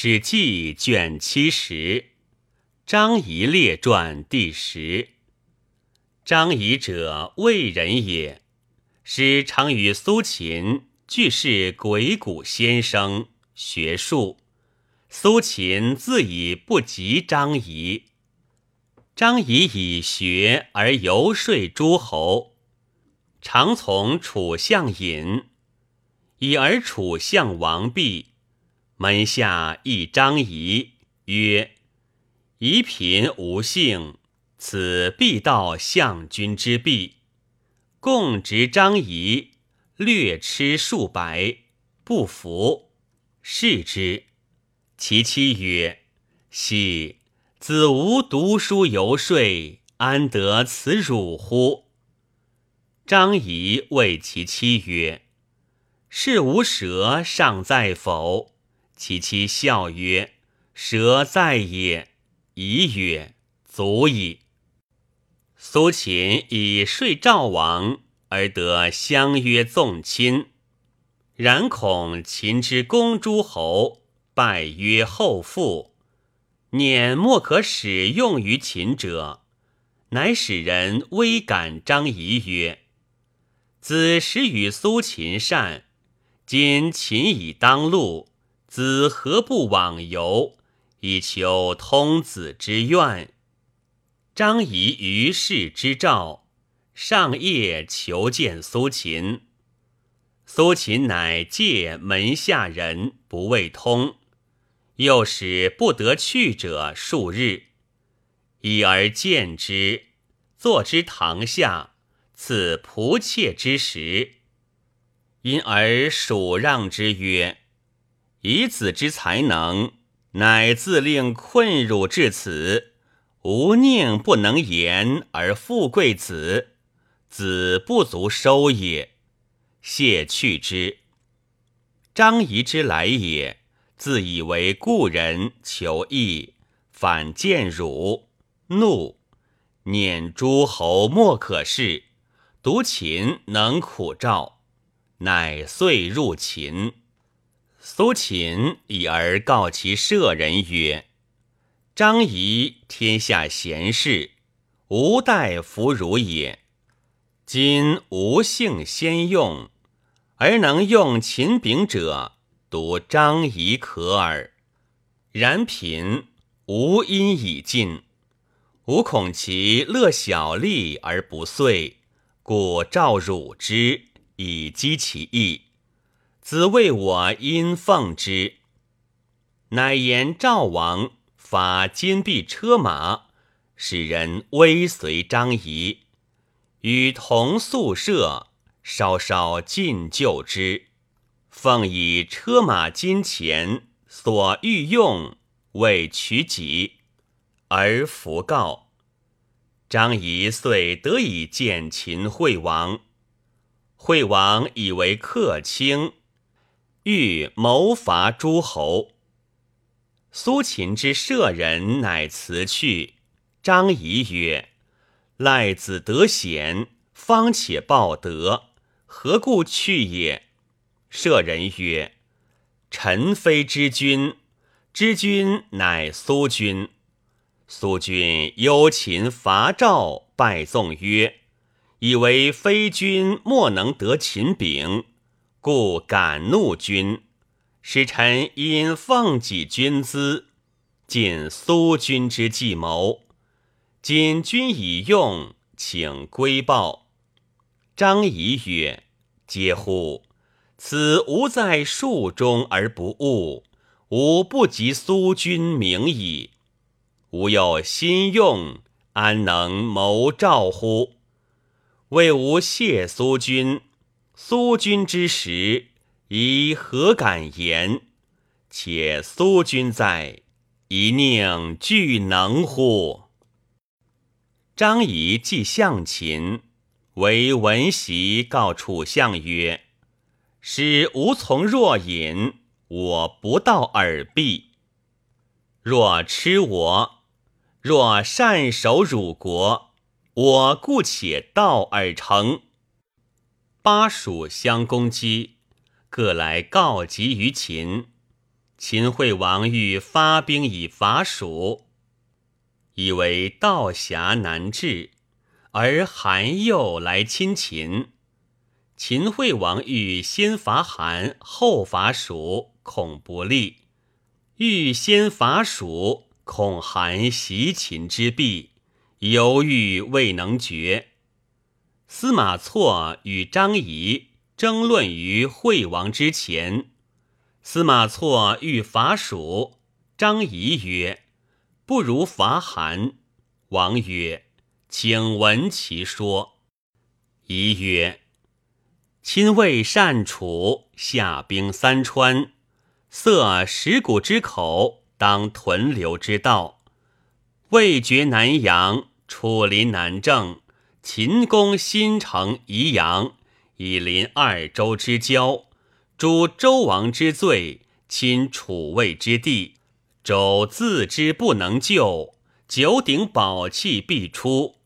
史记》卷七十，张仪列传第十。张仪者，魏人也，师常与苏秦俱是鬼谷先生，学术。苏秦自以不及张仪，张仪以学而游说诸侯，常从楚相引，以而楚相王毕。门下一张仪曰：“夷贫无幸，此必道相君之弊。”共执张仪，略吃数百，不服，视之。其妻曰：“奚子无读书游说，安得此辱乎？”张仪谓其妻曰：“是无舌尚在否？”其妻笑曰：“蛇在也。”仪曰：“足矣。”苏秦以说赵王而得相约纵亲，然恐秦之公诸侯拜曰后父，念莫可使用于秦者，乃使人微感张仪曰：“子时与苏秦善，今秦已当路。”子何不往游，以求通子之愿？张仪于是之召，上夜求见苏秦。苏秦乃借门下人不未通，又使不得去者数日，已而见之，坐之堂下，赐仆妾之食，因而属让之曰。以子之才能，乃自令困辱至此，吾宁不能言而富贵子，子不足收也。谢去之。张仪之来也，自以为故人求义，反见辱，怒，念诸侯莫可视，独秦能苦赵，乃遂入秦。苏秦以而告其舍人曰：“张仪天下贤士，吾待弗如也。今吾幸先用，而能用秦柄者，独张仪可耳。然贫吾因已尽，吾恐其乐小利而不遂，故召汝之，以击其意。”子谓我因奉之，乃言赵王发金币车马，使人微随张仪，与同宿舍，稍稍进就之。奉以车马金钱所欲用，为取己，而弗告。张仪遂得以见秦惠王，惠王以为客卿。欲谋伐诸侯，苏秦之舍人乃辞去。张仪曰：“赖子得贤，方且报德，何故去也？”舍人曰：“臣非之君，知君乃苏君。苏君忧秦伐赵，拜纵曰：‘以为非君莫能得秦柄。’”故敢怒君，使臣因奉己君资，尽苏君之计谋。今君已用，请归报。张仪曰：“嗟乎！此吾在术中而不悟，吾不及苏君明矣。吾有心用，安能谋赵乎？为吾谢苏君。”苏君之时，宜何敢言？且苏君在，一宁俱能乎？张仪既向秦，为闻习告楚相曰：“使吾从若饮，我不到耳壁。若吃我，若善守汝国，我故且到耳成。”巴蜀相攻击，各来告急于秦。秦惠王欲发兵以伐蜀，以为道狭难治，而韩又来亲秦。秦惠王欲先伐韩，后伐蜀，恐不利；欲先伐蜀，恐韩袭秦之弊，犹豫未能决。司马错与张仪争论于惠王之前。司马错欲伐蜀，张仪曰：“不如伐韩。”王曰：“请闻其说。”仪曰：“亲魏善楚，下兵三川，塞石谷之口，当屯留之道。魏绝南阳，楚临南郑，秦攻新城宜阳，以临二州之交。”诛周王之罪，侵楚魏之地，周自知不能救，九鼎宝器必出。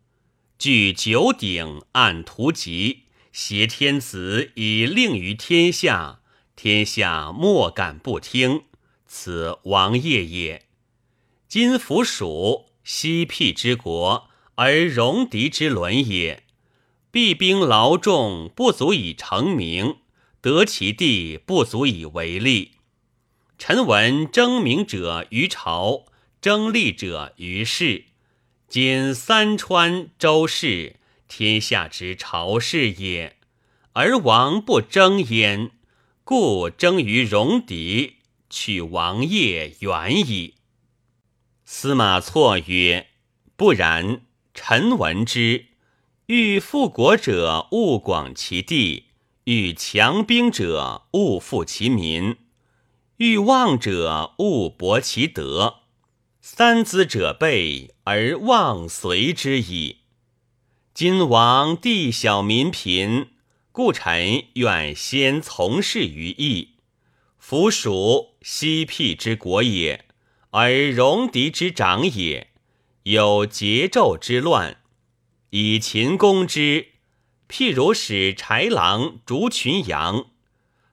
据九鼎，按图籍，挟天子以令于天下，天下莫敢不听。此王业也。今服蜀，西僻之国，而戎狄之伦也。必兵劳众，不足以成名。得其地不足以为利。臣闻争名者于朝，争利者于世。今三川周氏，天下之朝氏也，而王不争焉，故争于戎狄，取王业远矣。司马错曰：“不然。臣闻之，欲复国者，勿广其地。”欲强兵者，勿富其民；欲旺者，勿薄其德。三资者备，而望随之矣。今王地小民贫，故臣愿先从事于义。夫蜀西僻之国也，而戎狄之长也，有桀纣之乱，以秦攻之。譬如使豺狼逐群羊，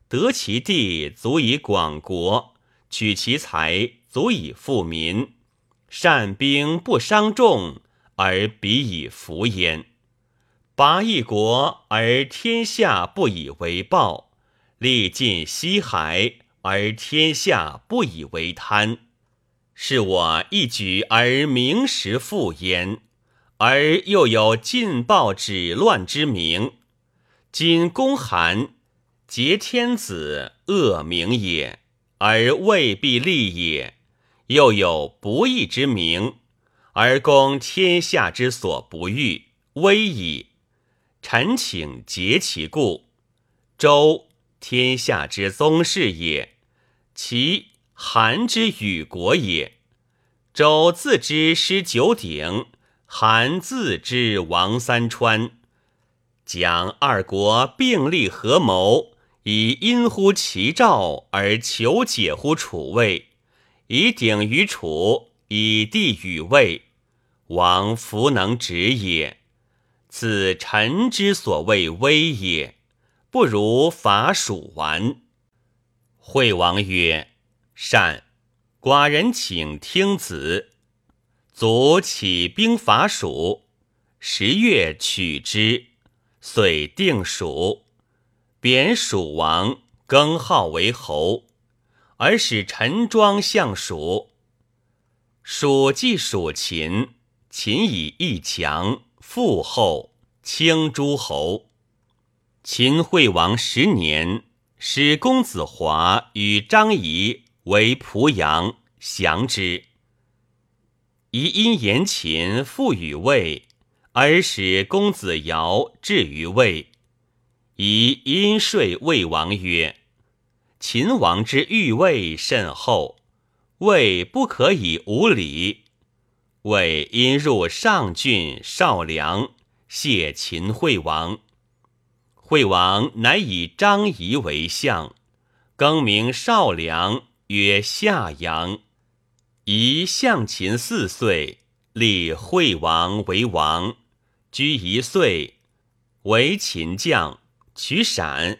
得其地足以广国，取其财足以富民，善兵不伤众，而彼以服焉；拔一国而天下不以为暴，力尽西海而天下不以为贪，是我一举而名实复焉。而又有禁暴止乱之名，今公韩劫天子，恶名也，而未必利也；又有不义之名，而攻天下之所不欲，危矣。臣请结其故。周天下之宗室也，其韩之与国也。周自知失九鼎。韩自知王三川，将二国并立合谋，以因乎其兆而求解乎楚魏，以鼎于楚，以地与魏，王弗能止也。此臣之所谓危也，不如伐蜀完。惠王曰：“善，寡人请听子。”卒起兵伐蜀，十月取之，遂定蜀，贬蜀王，更号为侯，而使陈庄相蜀。蜀既属秦，秦以义强，富厚，轻诸侯。秦惠王十年，使公子华与张仪为濮阳，降之。宜因言秦复与魏，而使公子瑶至于魏。宜因说魏王曰：“秦王之欲魏甚厚，魏不可以无礼。”魏因入上郡少梁，谢秦惠王。惠王乃以张仪为相，更名少梁，曰夏阳。宜向秦四岁，立惠王为王，居一岁，为秦将，取陕，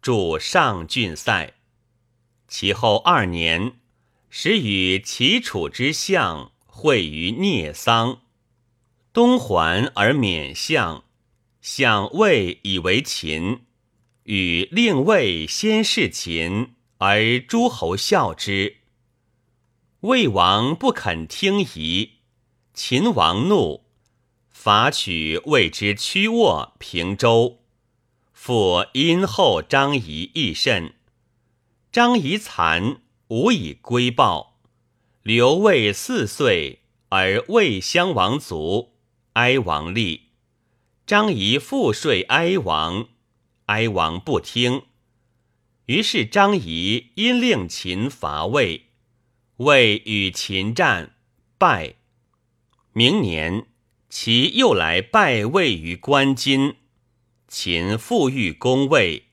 驻上郡塞。其后二年，使与齐楚之相会于聂桑，东还而免相，相魏以为秦，与令魏先事秦，而诸侯笑之。魏王不肯听夷，秦王怒，伐取魏之屈沃平州，复因后张仪亦甚。张仪残，无以归报。刘魏四岁，而魏襄王卒，哀王立。张仪复说哀王，哀王不听。于是张仪因令秦伐魏。魏与秦战，败。明年，齐又来拜魏于关津。秦复欲攻魏，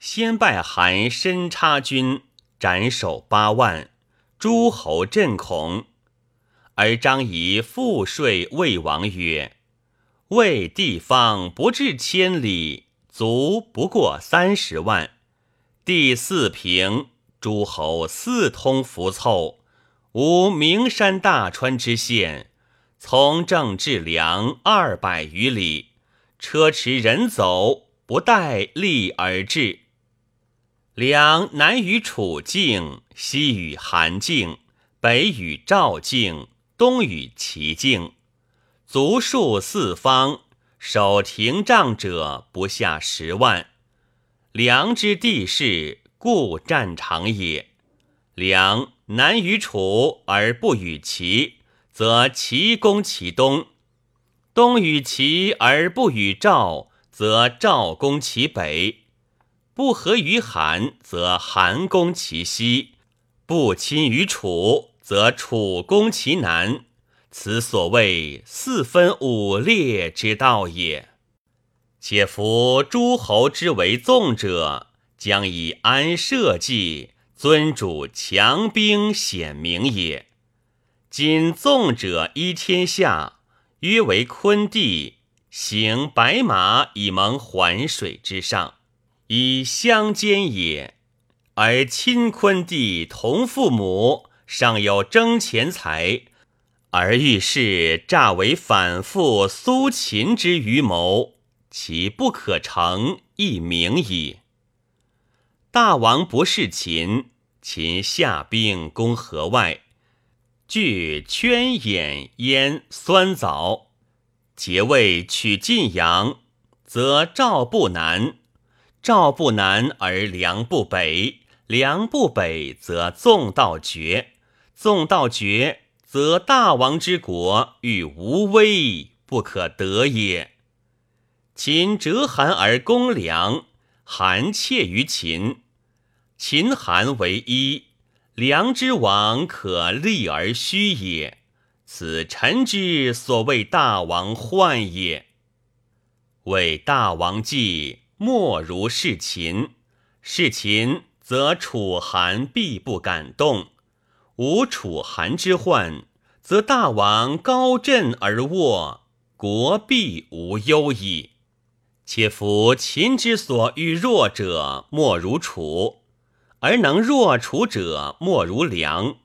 先拜韩申差军，斩首八万，诸侯震恐。而张仪复说魏王曰：“魏地方不至千里，卒不过三十万，地四平，诸侯四通服凑。”无名山大川之险，从政至梁二百余里，车驰人走，不待利而至。梁南与楚境，西与韩境，北与赵境，东与齐境，足数四方，守亭障者不下十万。梁之地势，故战场也。梁。南与楚而不与齐，则齐攻其东；东与齐而不与赵，则赵攻其北；不和于韩，则韩攻其西；不亲于楚，则楚攻其南。此所谓四分五裂之道也。且夫诸侯之为纵者，将以安社稷。尊主强兵显明也。今纵者依天下，约为昆地，行白马以蒙环水之上，以相间也。而亲昆地同父母，尚有争钱财，而欲是诈为反复苏秦之余谋，其不可成，亦明矣。大王不是秦。秦下兵攻河外，据圈眼燕酸枣，结为取晋阳，则赵不南；赵不南而梁不北，梁不北则纵道绝，纵道绝则大王之国欲无威，不可得也。秦折韩而攻梁，韩怯于秦。秦韩为一，梁之王可立而虚也。此臣之所谓大王患也。为大王计，莫如是秦。是秦，则楚韩必不敢动；无楚韩之患，则大王高振而卧，国必无忧矣。且夫秦之所欲弱者，莫如楚。而能弱楚者，莫如梁。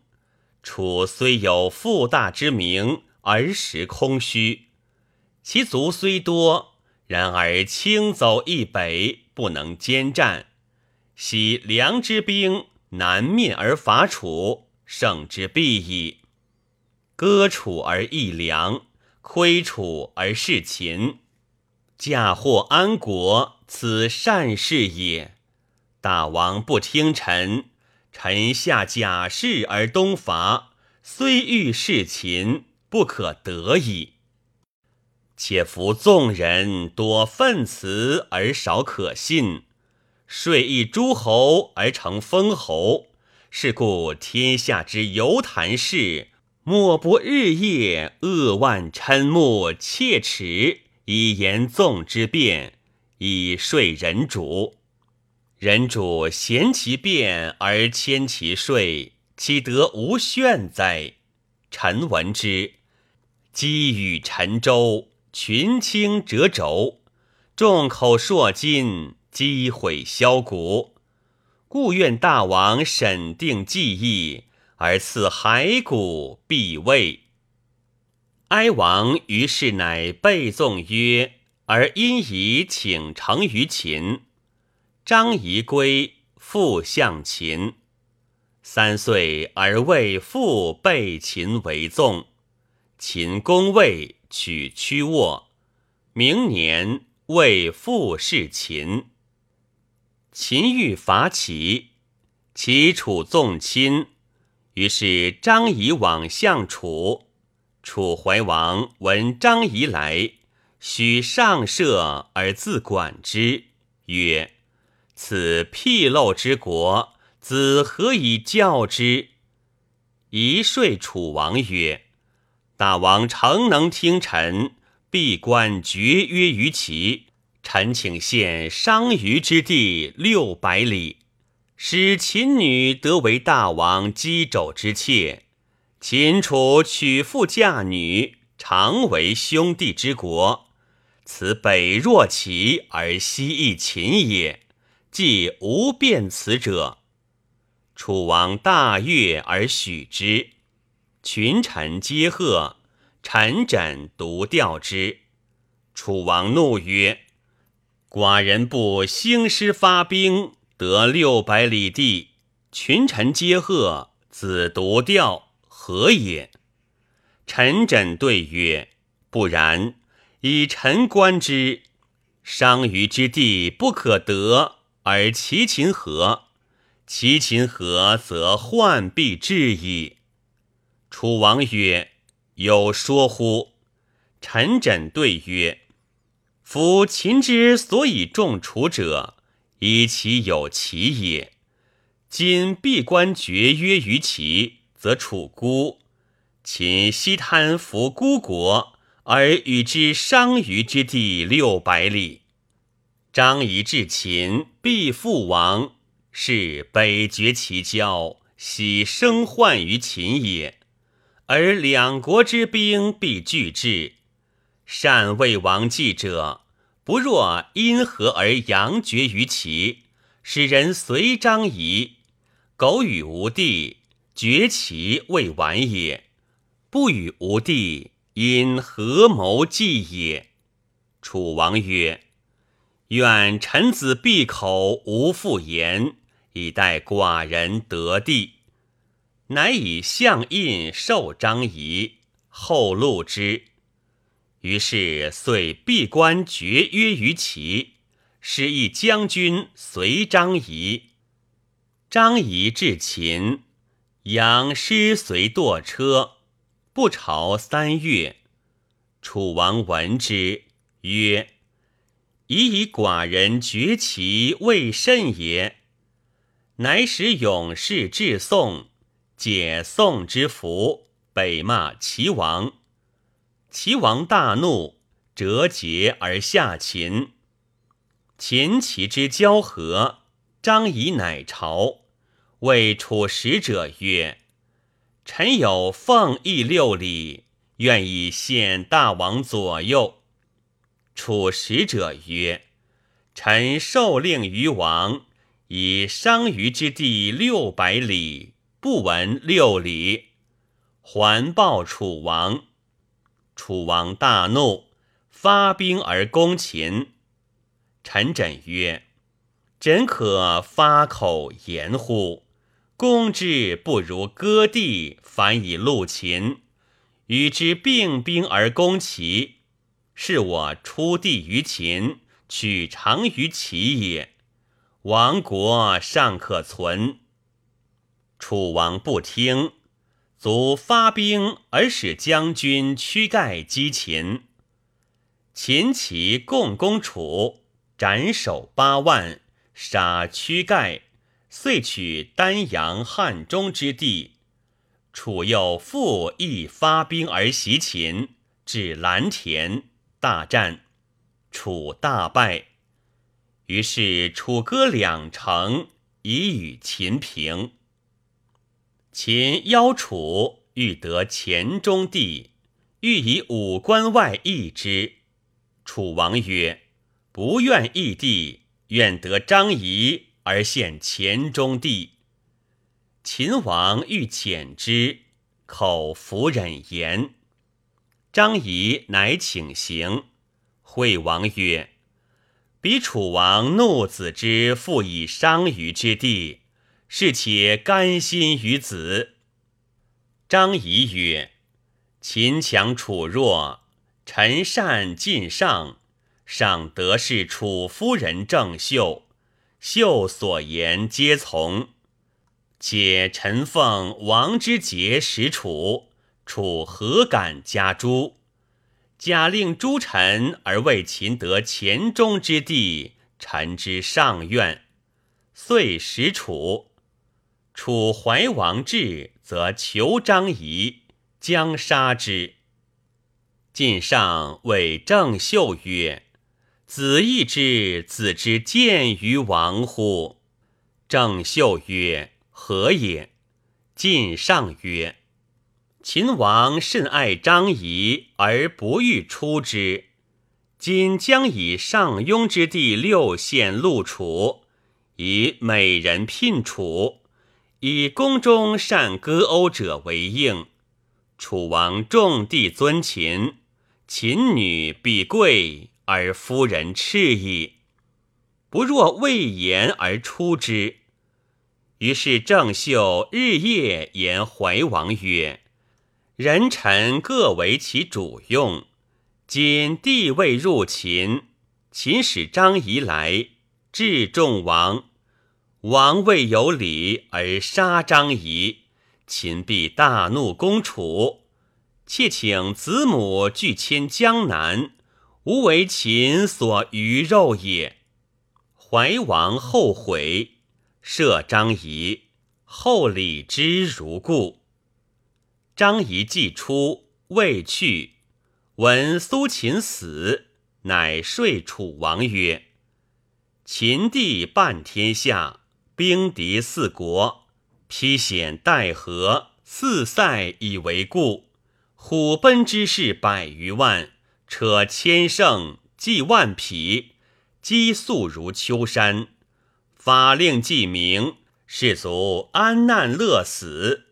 楚虽有富大之名，而实空虚；其卒虽多，然而轻走易北，不能兼战。昔梁之兵南面而伐楚，胜之必矣。割楚而益梁，亏楚而事秦，嫁祸安国，此善事也。大王不听臣，臣下假事而东伐，虽欲事秦，不可得矣。且夫纵人多愤辞而少可信，税益诸侯而成封侯，是故天下之游谈事，莫不日夜扼腕嗔目切齿，以言纵之辩，以说人主。人主嫌其变而迁其税，岂得无炫哉？臣闻之，积与沉舟，群倾折轴，众口铄金，积毁箫鼓。故愿大王审定计议，而赐骸骨必位。哀王于是乃背纵曰：“而因以请成于秦。”张仪归，复向秦。三岁而为父被秦为纵。秦攻魏，取曲沃。明年，为复弑秦。秦欲伐齐，齐楚纵亲，于是张仪往向楚。楚怀王闻张仪来，许上舍而自管之，曰：“此僻陋之国，子何以教之？”仪说楚王曰：“大王诚能听臣，闭关绝约于齐。臣请献商於之地六百里，使秦女得为大王姬肘之妾。”秦楚娶妇嫁女，常为兄弟之国。此北若齐而西亦秦也，既无变此者。楚王大悦而许之，群臣皆贺。臣枕独调之。楚王怒曰：“寡人不兴师发兵，得六百里地，群臣皆贺，子独调。”何也？臣枕对曰：“不然。以臣观之，商於之地不可得，而齐秦合，齐秦合，则患必至矣。”楚王曰：“有说乎？”臣枕对曰：“夫秦之所以重楚者，以其有齐也。今闭关绝约于齐。”则楚孤，秦西贪服孤国，而与之商于之地六百里。张仪至秦，必复亡，是北绝其交，喜生患于秦也。而两国之兵必俱至，善魏王计者，不若因何而阳绝于齐，使人随张仪，苟与无地。绝其未完也，不与吴地，因合谋计也。楚王曰：“愿臣子闭口无复言，以待寡人得地。”乃以相印授张仪，后录之。于是遂闭关绝约于齐，使一将军随张仪。张仪至秦。养师随堕车，不朝三月。楚王闻之，曰：“已以寡人绝其未甚也。”乃使勇士至宋，解宋之服，北骂齐王。齐王大怒，折节而下秦。秦齐之交合，张仪乃朝。谓楚使者曰：“臣有奉义六礼，愿以献大王左右。”楚使者曰：“臣受令于王，以商於之地六百里，不闻六礼，还报楚王。”楚王大怒，发兵而攻秦。臣枕曰：“怎可发口言乎？”攻之不如割地，反以戮秦；与之并兵而攻齐，是我出地于秦，取长于齐也。亡国尚可存。楚王不听，卒发兵而使将军屈盖击秦。秦齐共攻楚，斩首八万，杀屈盖。遂取丹阳、汉中之地，楚又复亦发兵而袭秦，至蓝田，大战，楚大败。于是楚割两城，以与秦平。秦邀楚，欲得黔中地，欲以五关外易之。楚王曰：“不愿易地，愿得张仪。”而献黔中地，秦王欲遣之，口弗忍言。张仪乃请行。惠王曰：“彼楚王怒子之父以伤于之地，是且甘心于子。”张仪曰：“秦强楚弱，臣善尽上，上得是楚夫人郑袖。”秀所言皆从，且臣奉王之节使楚，楚何敢加诛？假令诸臣而为秦得黔中之地，臣之上愿，遂使楚。楚怀王至，则求张仪，将杀之。晋上谓郑袖曰。子义之，子之见于王乎？郑袖曰：“何也？”晋上曰：“秦王甚爱张仪，而不欲出之。今将以上庸之地六县录楚，以美人聘楚，以宫中善歌讴者为应。楚王重地尊秦，秦女必贵。”而夫人斥矣，不若未言而出之。于是郑袖日夜言怀王曰：“人臣各为其主用。今帝未入秦，秦使张仪来，至众王，王未有礼而杀张仪，秦必大怒，攻楚。妾请子母拒迁江南。”吾为秦所鱼肉也。怀王后悔，赦张仪，后礼之如故。张仪既出，未去，闻苏秦死，乃说楚王曰：“秦地半天下，兵敌四国，披险带河，四塞以为固，虎奔之士百余万。”车千乘，计万匹，积粟如秋山。法令既明，士卒安难乐死。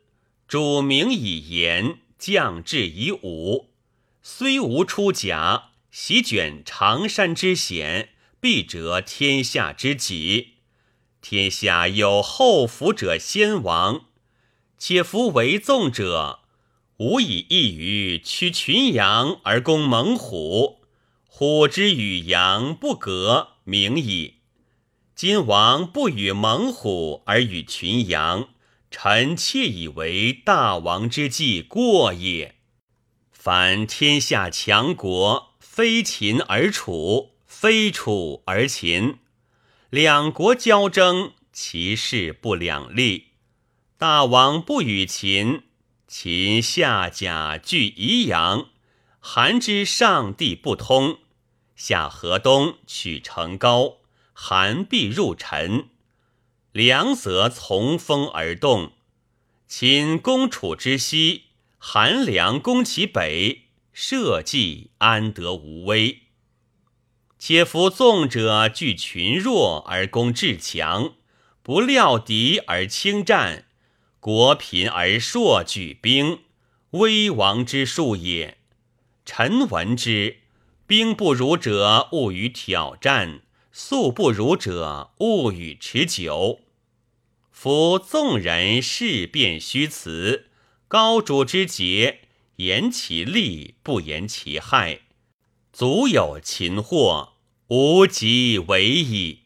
主名以言，将至以武。虽无出甲，席卷长山之险，必折天下之己。天下有后福者先亡，且夫为纵者。吾以一鱼驱群羊而攻猛虎，虎之与羊不隔，名矣。今王不与猛虎而与群羊，臣妾以为大王之计过也。凡天下强国，非秦而楚，非楚而秦，两国交争，其势不两立。大王不与秦。秦下甲据宜阳，韩之上地不通，下河东取成高，韩必入陈，两则从风而动。秦攻楚之西，韩梁攻其北，社稷安得无危？且夫纵者惧群弱而攻至强，不料敌而轻战。国贫而硕举兵，危亡之术也。臣闻之，兵不如者勿与挑战，速不如者勿与持久。夫纵人事变虚辞，高主之节，言其利，不言其害，足有擒获，无及为矣。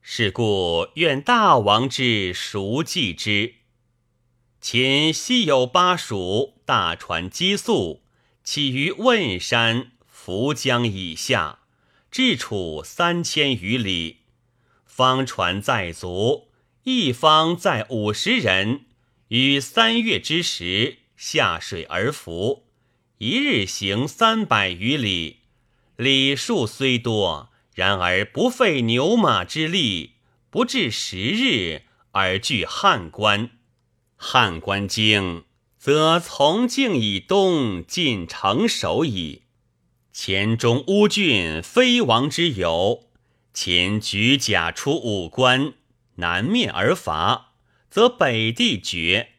是故愿大王之熟记之。秦西有巴蜀，大船积粟，起于汶山、涪江以下，至楚三千余里。方船载足，一方载五十人，于三月之时下水而浮，一日行三百余里。里数虽多，然而不费牛马之力，不至十日而据汉关。汉关经，则从境以东进城守矣。黔中乌郡非王之有，秦举甲出五关，南面而伐，则北地绝。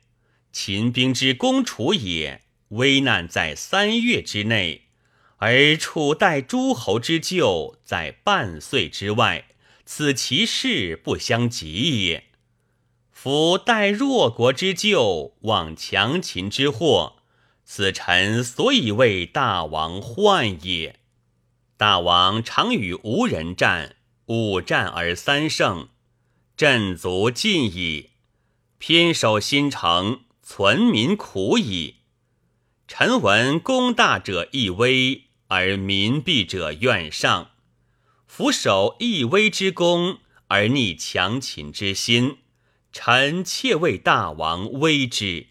秦兵之攻楚也，危难在三月之内，而楚待诸侯之救在半岁之外，此其势不相及也。夫待弱国之救，望强秦之祸，此臣所以为大王患也。大王常与吴人战，五战而三胜，阵足尽矣。偏守新城，存民苦矣。臣闻功大者易危，而民弊者怨上。俯守易危之功，而逆强秦之心。臣妾为大王危之，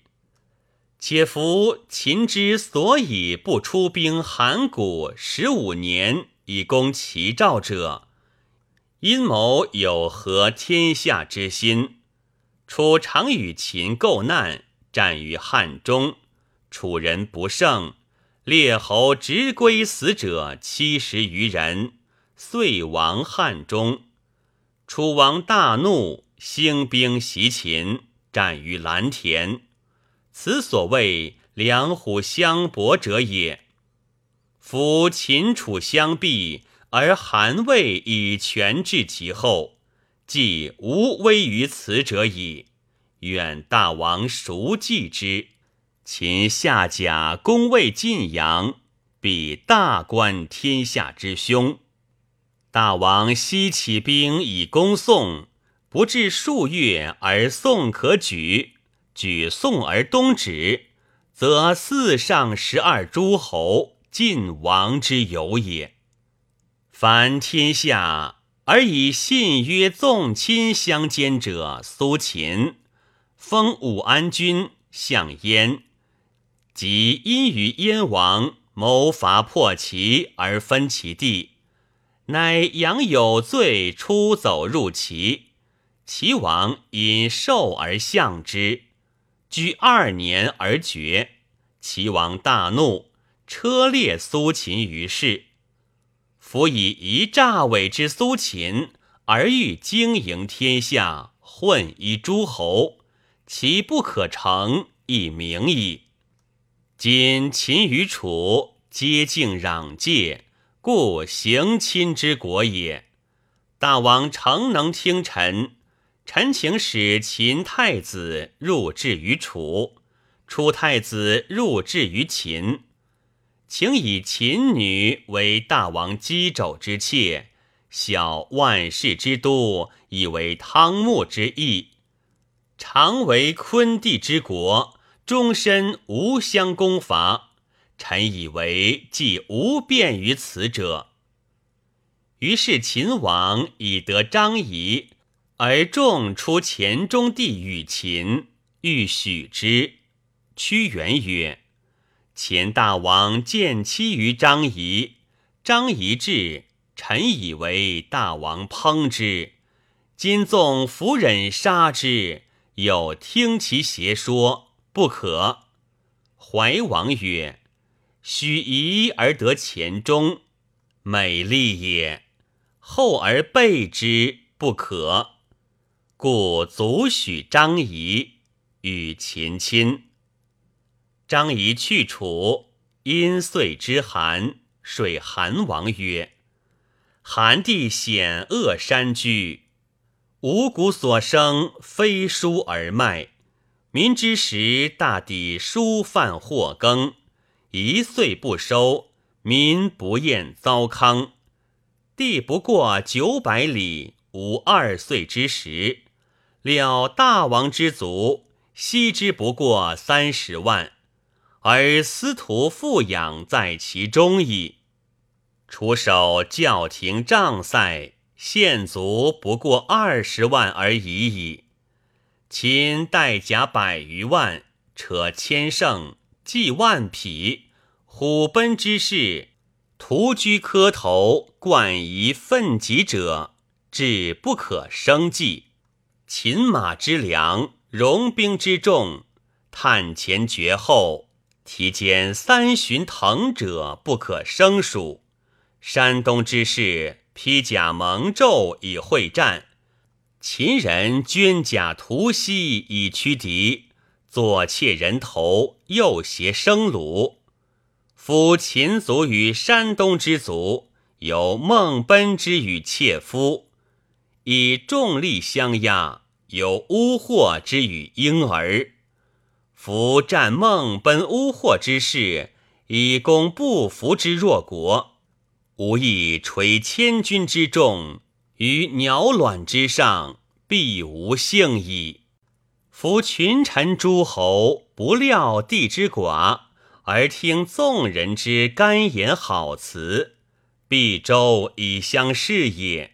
且夫秦之所以不出兵函谷十五年以攻齐赵者，阴谋有合天下之心。楚常与秦构难，战于汉中，楚人不胜，列侯执归死者七十余人，遂亡汉中。楚王大怒。兴兵袭秦，战于蓝田，此所谓两虎相搏者也。夫秦楚相避，而韩魏以权治其后，即无危于此者矣。愿大王熟记之。秦下甲攻魏晋阳，必大观天下之凶。大王西起兵以攻宋。不至数月而宋可举，举宋而东止，则四上十二诸侯尽亡之有也。凡天下而以信曰纵亲相兼者，苏秦封武安君，相燕，即因与燕王谋伐破齐而分其地，乃杨有罪，出走入齐。齐王因受而相之，居二年而绝。齐王大怒，车裂苏秦于市。夫以一诈伪之苏秦，而欲经营天下，混一诸侯，其不可成，亦明矣。今秦与楚皆敬壤界，故行亲之国也。大王诚能听臣。臣请使秦太子入质于楚，楚太子入质于秦，请以秦女为大王姬肘之妾，小万世之都，以为汤沐之邑。常为昆地之国，终身无相攻伐。臣以为既无变于此者。于是秦王以得张仪。而众出黔中地与秦，欲许之。屈原曰：“前大王见妻于张仪，张仪至，臣以为大王烹之。今纵夫忍杀之，有听其邪说，不可。”怀王曰：“许仪而得黔中，美丽也；后而备之，不可。”故卒许张仪与秦亲。张仪去楚，因岁之寒，水韩王曰：“韩地险恶山居，五谷所生，非蔬而卖。民之时，大抵疏饭或羹，一岁不收，民不厌糟糠。地不过九百里，无二岁之时。”料大王之族，悉之不过三十万，而司徒富养在其中矣。除守教廷帐塞，县卒不过二十万而已矣。秦带甲百余万，车千乘，计万匹，虎奔之势，屠居磕头，冠以奋楫者，至不可生计。秦马之良，戎兵之众，探前绝后，提间三旬腾者不可胜数。山东之士披甲蒙胄以会战，秦人捐甲屠西以驱敌，左窃人头，右挟生虏。夫秦族与山东之族，有孟奔之与妾夫，以重力相压；有巫祸之与婴儿。夫战孟奔巫祸之事，以攻不服之弱国，无益垂千军之众。于鸟卵之上，必无幸矣。夫群臣诸侯，不料地之寡，而听众人之甘言好辞，必周以相视也。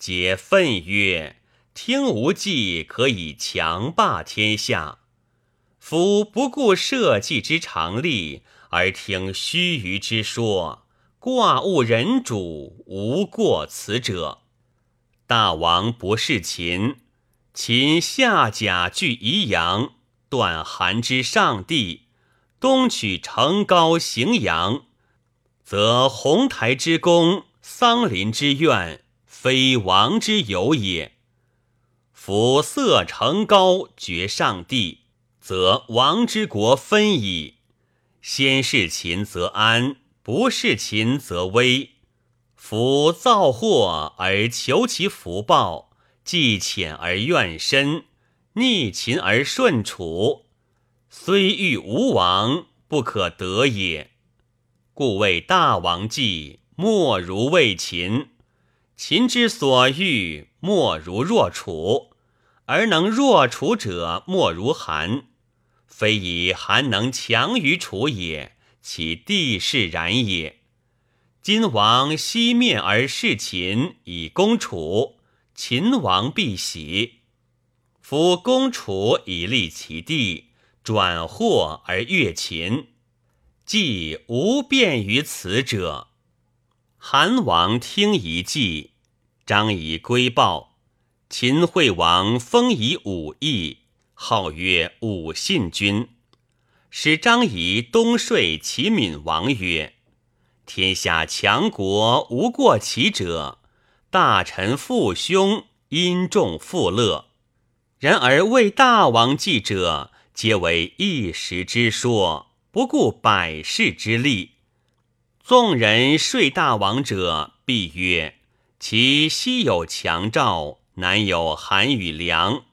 皆愤曰：听无计，可以强霸天下。夫不顾社稷之常例，而听须臾之说，挂误人主，无过此者。大王不是秦，秦下甲据宜阳，断韩之上地，东取成皋荥阳，则鸿台之功，桑林之怨，非王之有也。夫色成高，绝上帝，则王之国分矣。先是秦则安，不是秦则危。夫造祸而求其福报，计浅而怨深，逆秦而顺楚，虽欲无王，不可得也。故谓大王计，莫如为秦；秦之所欲，莫如弱楚；而能弱楚者，莫如韩。非以韩能强于楚也，其地势然也。今王西面而视秦以攻楚，秦王必喜。夫攻楚以立其地，转祸而越秦，既无变于此者。韩王听一计，张仪归报。秦惠王封以武义，号曰武信君，使张仪东说齐闵王曰。天下强国无过其者，大臣父兄因众富乐。然而为大王计者，皆为一时之说，不顾百世之利。纵人说大王者，必曰：其西有强赵，南有韩与梁，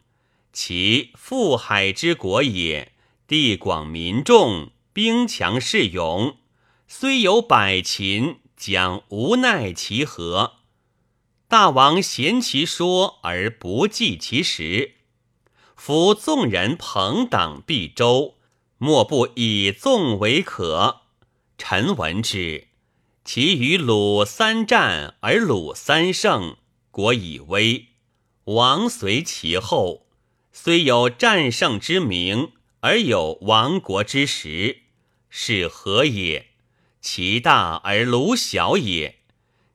其富海之国也，地广民众，兵强势勇。虽有百秦，将无奈其何？大王嫌其说而不计其实。夫纵人朋党必周，莫不以纵为可。臣闻之，其与鲁三战而鲁三胜，国以危，王随其后。虽有战胜之名，而有亡国之实，是何也？其大而鲁小也。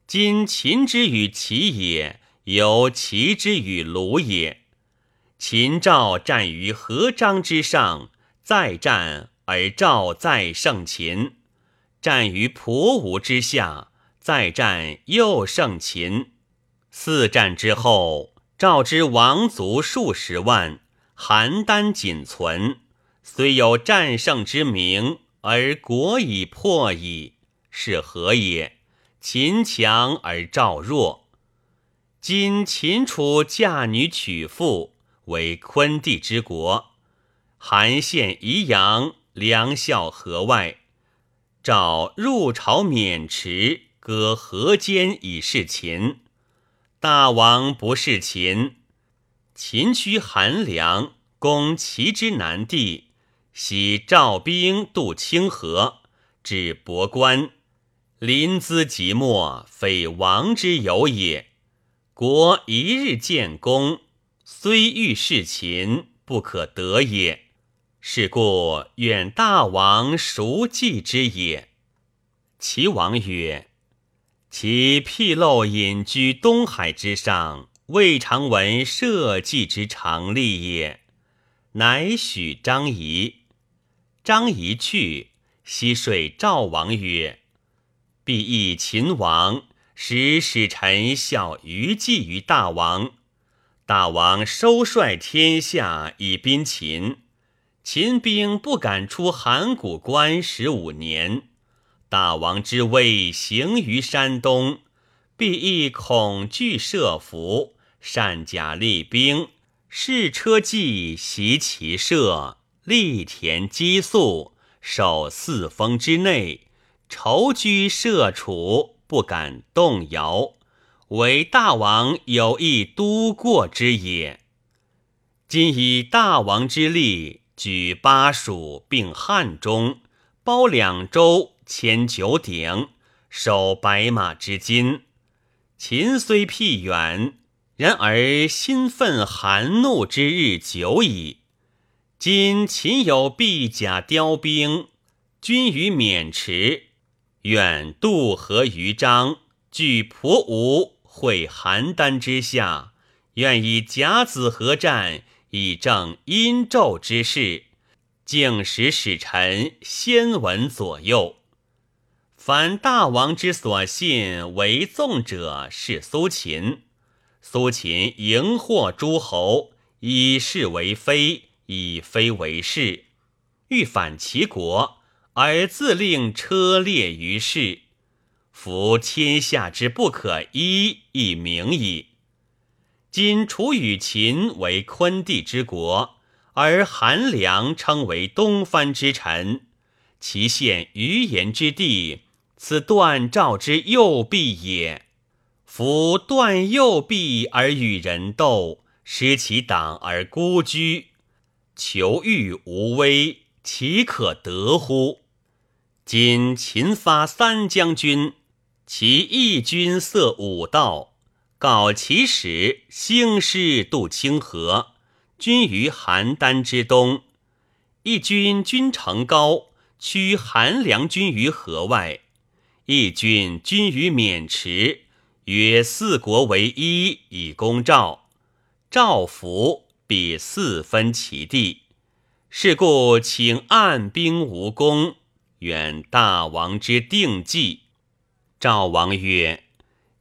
今秦之与齐也，有齐之与鲁也。秦赵战于河漳之上，再战而赵再胜秦；战于蒲吴之下，再战又胜秦。四战之后，赵之王族数十万，邯郸仅存，虽有战胜之名。而国已破矣，是何也？秦强而赵弱。今秦楚嫁女娶妇，为昆地之国。韩献宜阳，梁孝河外。赵入朝渑池，割河间以示秦。大王不是秦。秦驱韩梁，攻齐之南地。袭赵兵渡清河，至博关，临淄即没，非王之有也。国一日建功，虽欲事秦，不可得也。是故愿大王熟记之也。齐王曰：“其僻陋隐居东海之上，未尝闻社稷之常例也。”乃许张仪。张仪去，西说赵王曰：“必议秦王，使使臣效于计于大王。大王收率天下以宾秦，秦兵不敢出函谷关十五年。大王之威行于山东，必亦恐惧设伏，善甲利兵，试车骑袭其射，力田激素，守四峰之内，愁居设处，不敢动摇。为大王有意都过之也。今以大王之力，举巴蜀并汉中，包两州。千九鼎，守白马之金。秦虽僻远，然而心愤寒怒之日久矣。今秦有必甲雕兵，军于渑池，远渡河于漳，据蒲吴，会邯郸之下，愿以甲子合战，以正殷纣之势。竟使使臣先闻左右。凡大王之所信为纵者，是苏秦。苏秦迎获诸侯，以是为非，以非为是，欲反其国，而自令车裂于世。夫天下之不可依，亦明矣。今楚与秦为昆地之国，而韩良称为东藩之臣，其现余言之地。此断赵之右臂也。夫断右臂而与人斗，失其党而孤居，求欲无威，岂可得乎？今秦发三将军，其一军塞武道，告其使兴师渡清河，军于邯郸之东；一军军城高，驱韩良军于河外。义军军于渑池，曰四国为一，以攻赵。赵服，必四分其地。是故请按兵无功，远大王之定计。赵王曰：“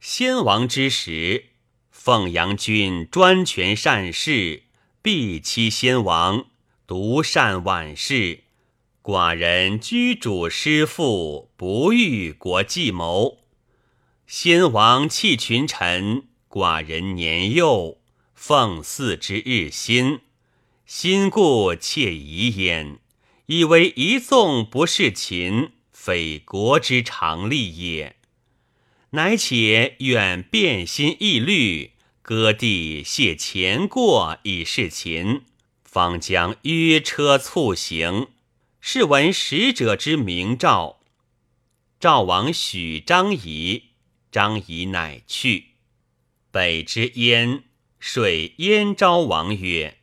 先王之时，凤阳君专权善事，必欺先王，独善晚事。”寡人居主失父，不欲国计谋。先王弃群臣，寡人年幼，奉祀之日新，心故窃疑焉，以为一纵不是秦，非国之常利也。乃且愿变心易虑，割地谢前过，以示秦，方将约车促行。是闻使者之名诏，赵王许张仪，张仪乃去。北之燕，说燕昭王曰：“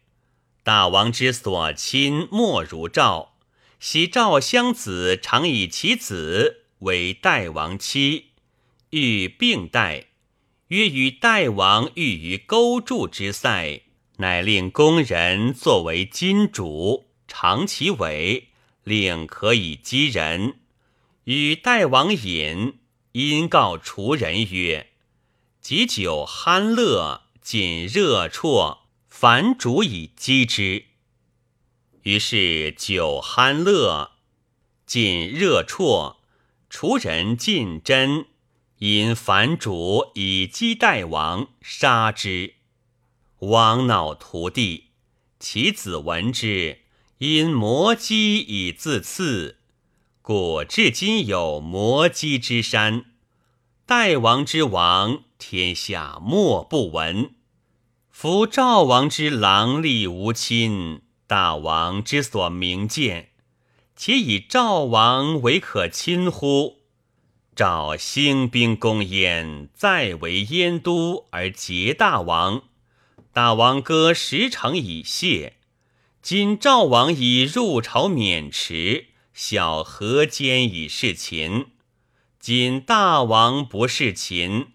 大王之所亲，莫如赵。昔赵襄子常以其子为代王妻，欲并代，曰与代王欲于勾筑之塞，乃令宫人作为金主，长其尾。”令可以击人，与代王饮，因告厨人曰：“及酒酣乐，仅热啜，凡主以击之。”于是酒酣乐，尽热啜，厨人进针，因凡主以击代王，杀之。王恼屠地，其子闻之。因摩击以自刺，故至今有摩击之山。代王之王，天下莫不闻。夫赵王之狼戾无亲，大王之所明见，且以赵王为可亲乎？赵兴兵攻燕，再为燕都而结大王，大王割十城以谢。今赵王已入朝渑池，小河间以事秦。今大王不是秦，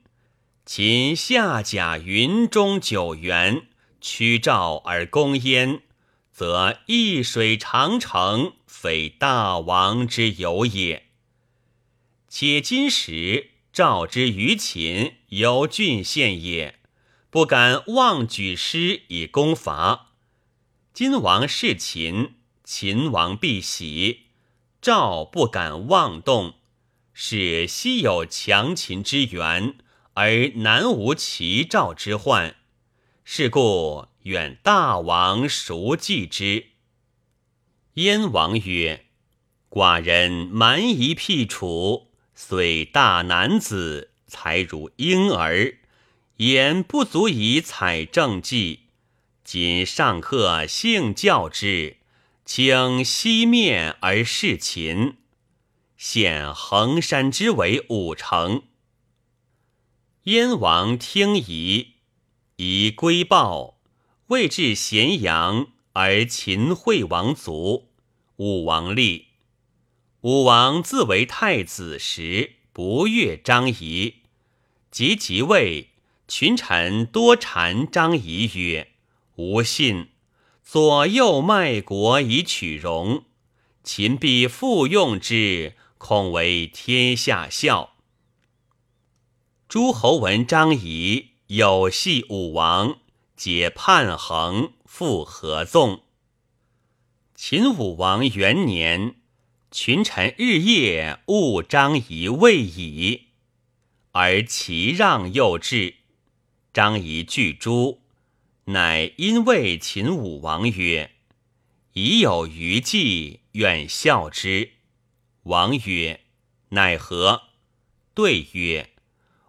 秦下甲云中九原，驱赵而攻燕，则易水长城，非大王之有也。且今时赵之于秦，有郡县也，不敢妄举师以攻伐。今王事秦，秦王必喜。赵不敢妄动，是昔有强秦之源，而南无齐赵之患。是故远大王熟记之。燕王曰：“寡人蛮夷辟楚，虽大男子，才如婴儿。”言不足以采政绩，今上客幸教之，请西面而事秦，显衡山之为五城。燕王听疑，疑归报，未至咸阳，而秦惠王卒，武王立。武王自为太子时，不悦张仪，即即位。群臣多谗张仪曰：“吾信左右卖国以取荣，秦必复用之，恐为天下笑。”诸侯闻张仪有系武王，解叛衡，复合纵。秦武王元年，群臣日夜务张仪未已，而其让又至。张仪拒诸，乃因谓秦武王曰：“已有余计，愿效之。”王曰：“奈何？”对曰：“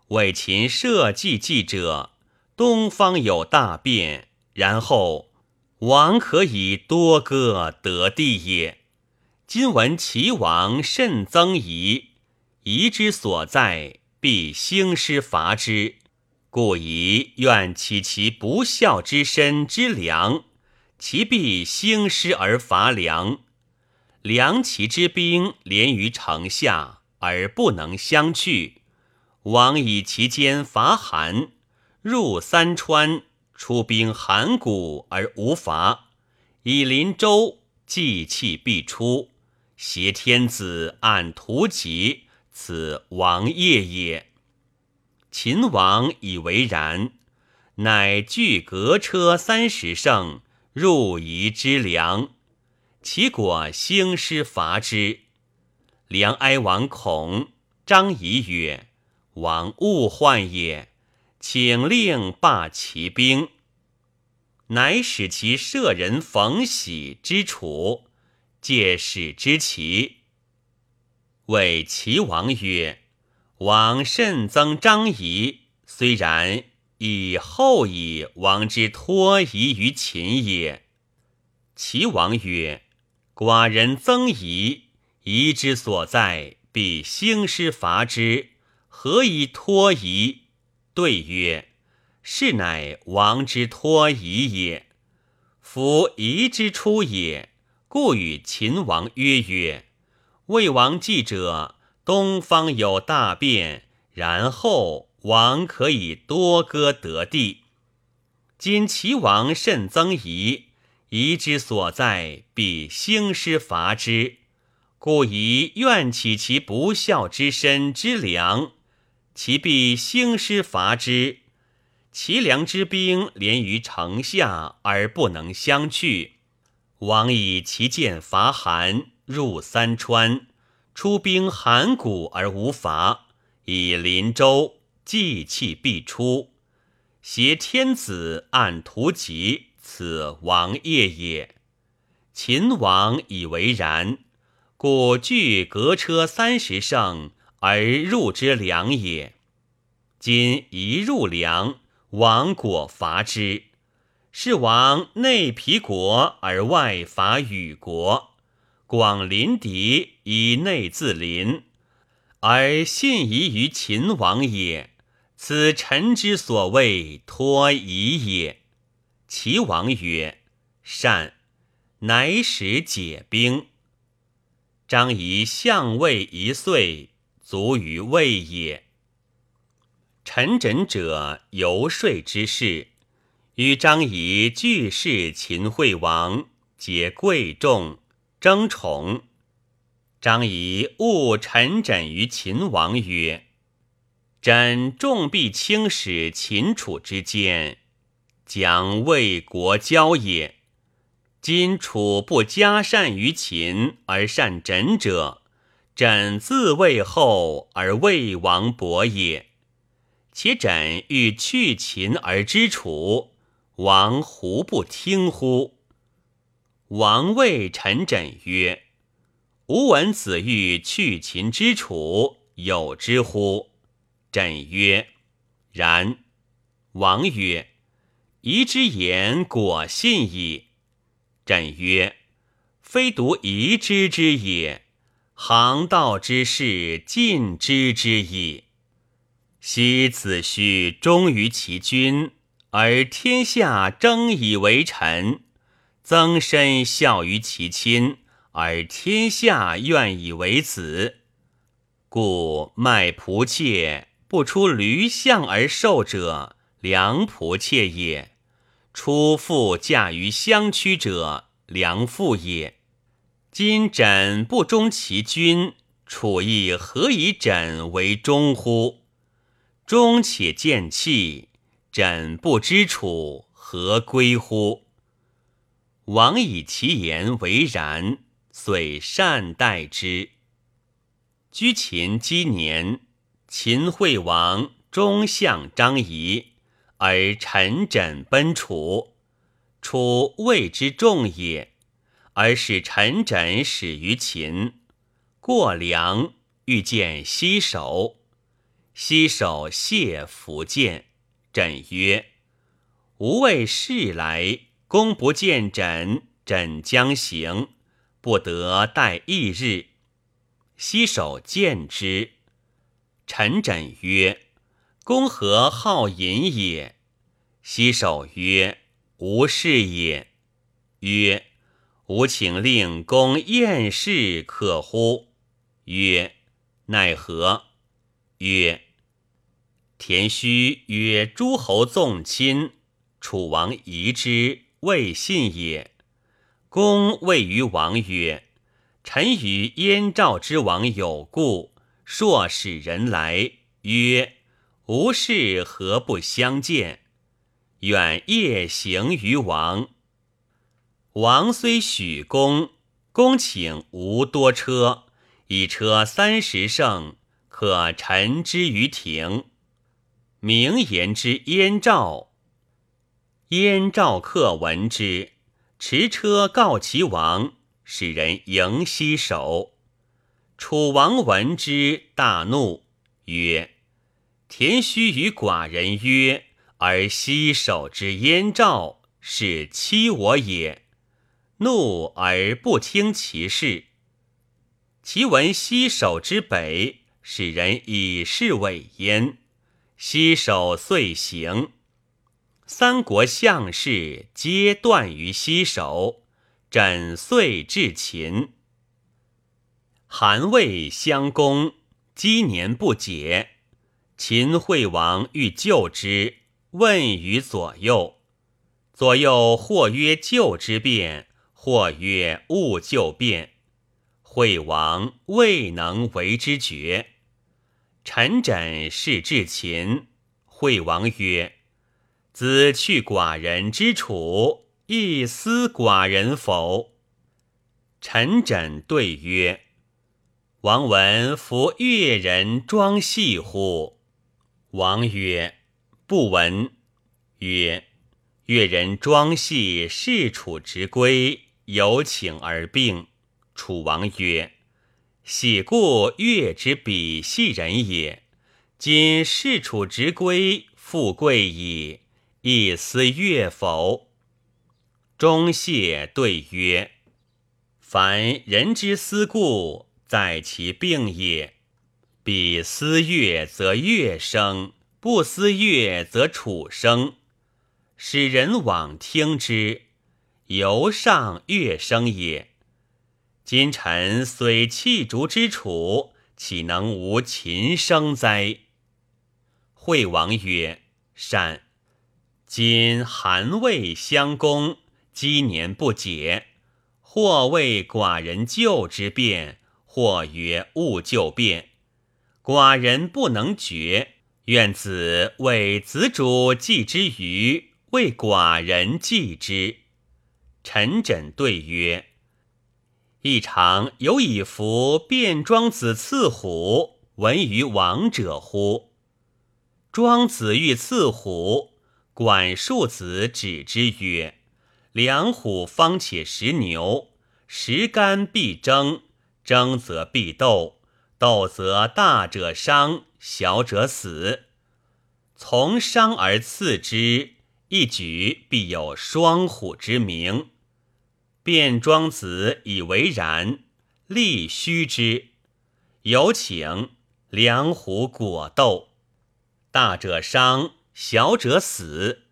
为秦社稷计者，东方有大变，然后王可以多割得地也。今闻齐王甚增夷，夷之所在，必兴师伐之。”故宜愿起其不孝之身之良，其必兴师而伐梁。梁齐之兵连于城下而不能相去，王以其间伐韩，入三川，出兵函谷而无伐，以临州，计气必出，挟天子按图籍，此王业也。秦王以为然，乃具革车三十乘，入夷之梁。其果兴师伐之。梁哀王恐，张仪曰：“王勿患也，请令罢其兵。”乃使其舍人冯喜之楚，借使之齐。谓齐王曰。王甚增张仪，虽然以后以王之托夷于秦也。齐王曰：“寡人增夷，夷之所在，必兴师伐之，何以托夷？”对曰：“是乃王之托夷也。夫夷之出也，故与秦王约曰：‘魏王计者。’”东方有大变，然后王可以多割得地。今齐王甚增夷，夷之所在，必兴师伐之。故宜愿起其不孝之身之良，其必兴师伐之。齐梁之兵连于城下而不能相去，王以其剑伐韩，入三川。出兵函谷而无伐，以临州，计气必出。挟天子按图籍，此王业也。秦王以为然，故据革车三十乘而入之梁也。今一入梁，王果伐之，是王内皮国而外伐与国。广临敌以内自临，而信夷于秦王也。此臣之所谓托夷也。齐王曰：“善。”乃使解兵。张仪相位一岁，卒于魏也。陈轸者游说之事，与张仪俱是秦惠王，皆贵重。争宠，张仪误陈轸于秦王曰：“朕重必轻使秦楚之间，将为国交也。今楚不加善于秦而善枕者，枕自魏后而魏王伯也。且枕欲去秦而知楚，王胡不听乎？王谓臣枕曰：“吾闻子欲去秦之楚，有之乎？”枕曰：“然。”王曰：“宜之言果信矣。”朕曰：“非独宜知之也，行道之事尽知之矣。昔子胥忠于其君，而天下争以为臣；曾参孝于其亲，而天下愿以为子。故卖仆妾不出驴象而受者，良仆妾也。”出妇嫁于乡曲者，良妇也。今枕不忠其君，楚亦何以枕为忠乎？忠且见弃，枕不知楚，何归乎？王以其言为然，遂善待之。居秦积年，秦惠王中相张仪。而臣枕奔楚，楚谓之重也，而使臣枕始于秦。过梁，欲见西首，西首谢福见。枕曰：“吾为事来，公不见枕，枕将行，不得待一日。”西首见之，臣枕曰。公何好饮也？西首曰：“无事也。”曰：“吾请令公宴事，可乎？”曰：“奈何？”曰：“田须曰诸侯纵亲，楚王疑之，未信也。公谓于王曰：‘臣与燕赵之王有故，硕使人来，曰。’”无事何不相见？远夜行于王。王虽许公，公请无多车，以车三十乘，可陈之于庭。名言之燕赵，燕赵客闻之，持车告其王，使人迎西首。楚王闻之，大怒，曰。田须与寡人约，而西守之燕赵，是欺我也。怒而不听其事。其闻西守之北，使人以示委焉。西守遂行。三国相士皆断于西首，枕遂至秦。韩魏相攻，积年不解。秦惠王欲救之，问于左右。左右或曰救之变，或曰勿救变。惠王未能为之决。臣枕是至秦。惠王曰：“子去寡人之楚，亦思寡人否？”臣枕对曰：“王闻夫越人庄戏乎？”王曰：“不闻。”曰：“越人庄系视楚之归，有请而病。”楚王曰：“喜故越之鄙系人也。今视楚之归，富贵矣，一思越否？”钟谢对曰：“凡人之思故，在其病也。”彼思乐则乐生，不思乐则楚生，使人往听之，由上乐生也。今臣虽弃逐之楚，岂能无秦声哉？惠王曰：“善。今韩魏相攻，积年不解，或谓寡人救之变，或曰勿救变。”寡人不能决，愿子为子主祭之余，为寡人祭之。陈轸对曰：“一常有以服卞庄子刺虎，闻于王者乎？”庄子欲刺虎，管束子止之曰：“良虎方且食牛，食甘必争，争则必斗，斗则大者伤。”小者死，从伤而刺之，一举必有双虎之名。卞庄子以为然，立虚之。有请两虎果斗，大者伤，小者死。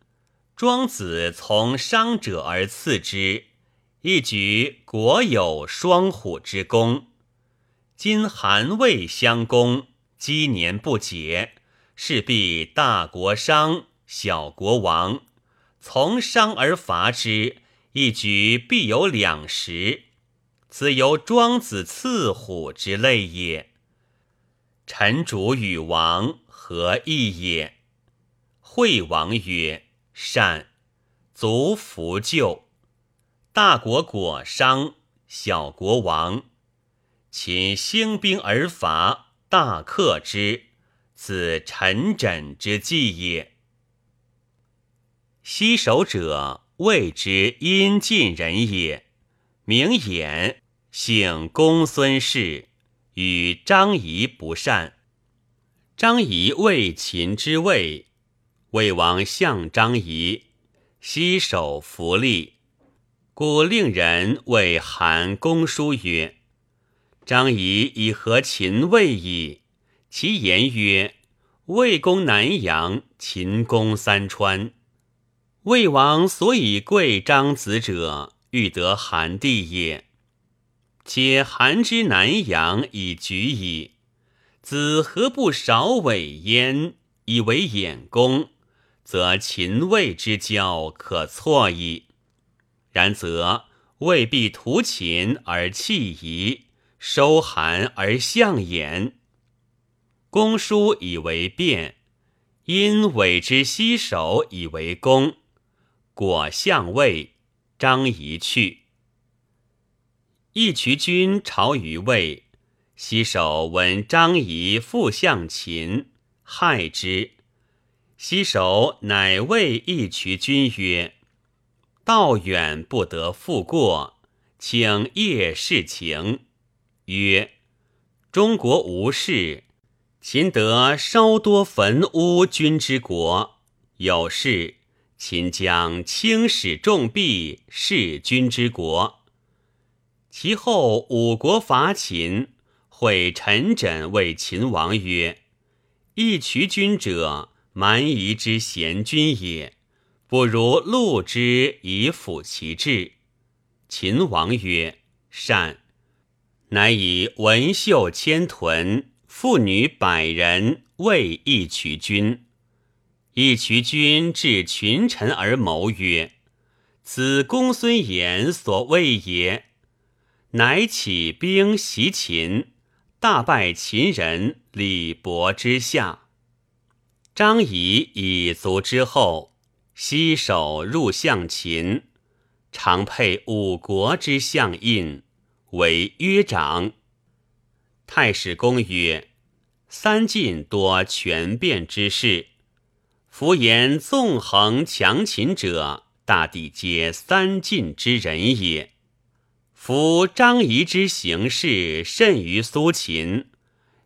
庄子从伤者而刺之，一举国有双虎之功。今韩魏相攻。积年不解，势必大国伤，小国亡。从伤而伐之，一举必有两时。此由庄子刺虎之类也。臣主与王何异也？惠王曰：“善。”足弗救。大国果伤，小国亡。秦兴兵而伐。大克之，此陈轸之计也。西守者谓之阴晋人也，名衍，姓公孙氏，与张仪不善。张仪为秦之魏，魏王相张仪，西守弗利，故令人谓韩公叔曰。张仪以和秦魏矣。其言曰：“魏攻南阳，秦攻三川。魏王所以贵张子者，欲得韩地也。且韩之南阳以举矣，子何不少委焉，以为衍公？则秦魏之交可错矣。然则未必图秦而弃夷。”收韩而相衍，公叔以为变，因委之西守以为公，果相魏，张仪去。义渠君朝于魏，西守闻张仪复向秦，害之。西守乃谓义渠君曰：“道远不得复过，请夜事情。”曰：中国无事，秦得稍多焚屋君之国；有事，秦将轻使重币弑君之国。其后五国伐秦，会陈轸谓秦王曰：“义渠君者，蛮夷之贤君也，不如戮之以辅其志。”秦王曰：“善。”乃以文秀千屯，妇女百人，为义渠君。义渠君至群臣而谋曰：“此公孙衍所谓也。”乃起兵袭秦，大败秦人，李伯之下。张仪以卒之后，西首入相秦，常配五国之相印。为约长。太史公曰：“三晋多权变之事，夫言纵横强秦者，大抵皆三晋之人也。夫张仪之行事甚于苏秦，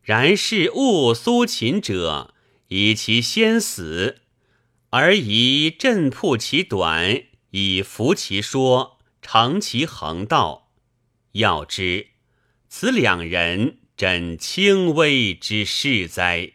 然是误苏秦者，以其先死，而以振破其短，以服其说，长其横道。”要知此两人真轻微之事哉！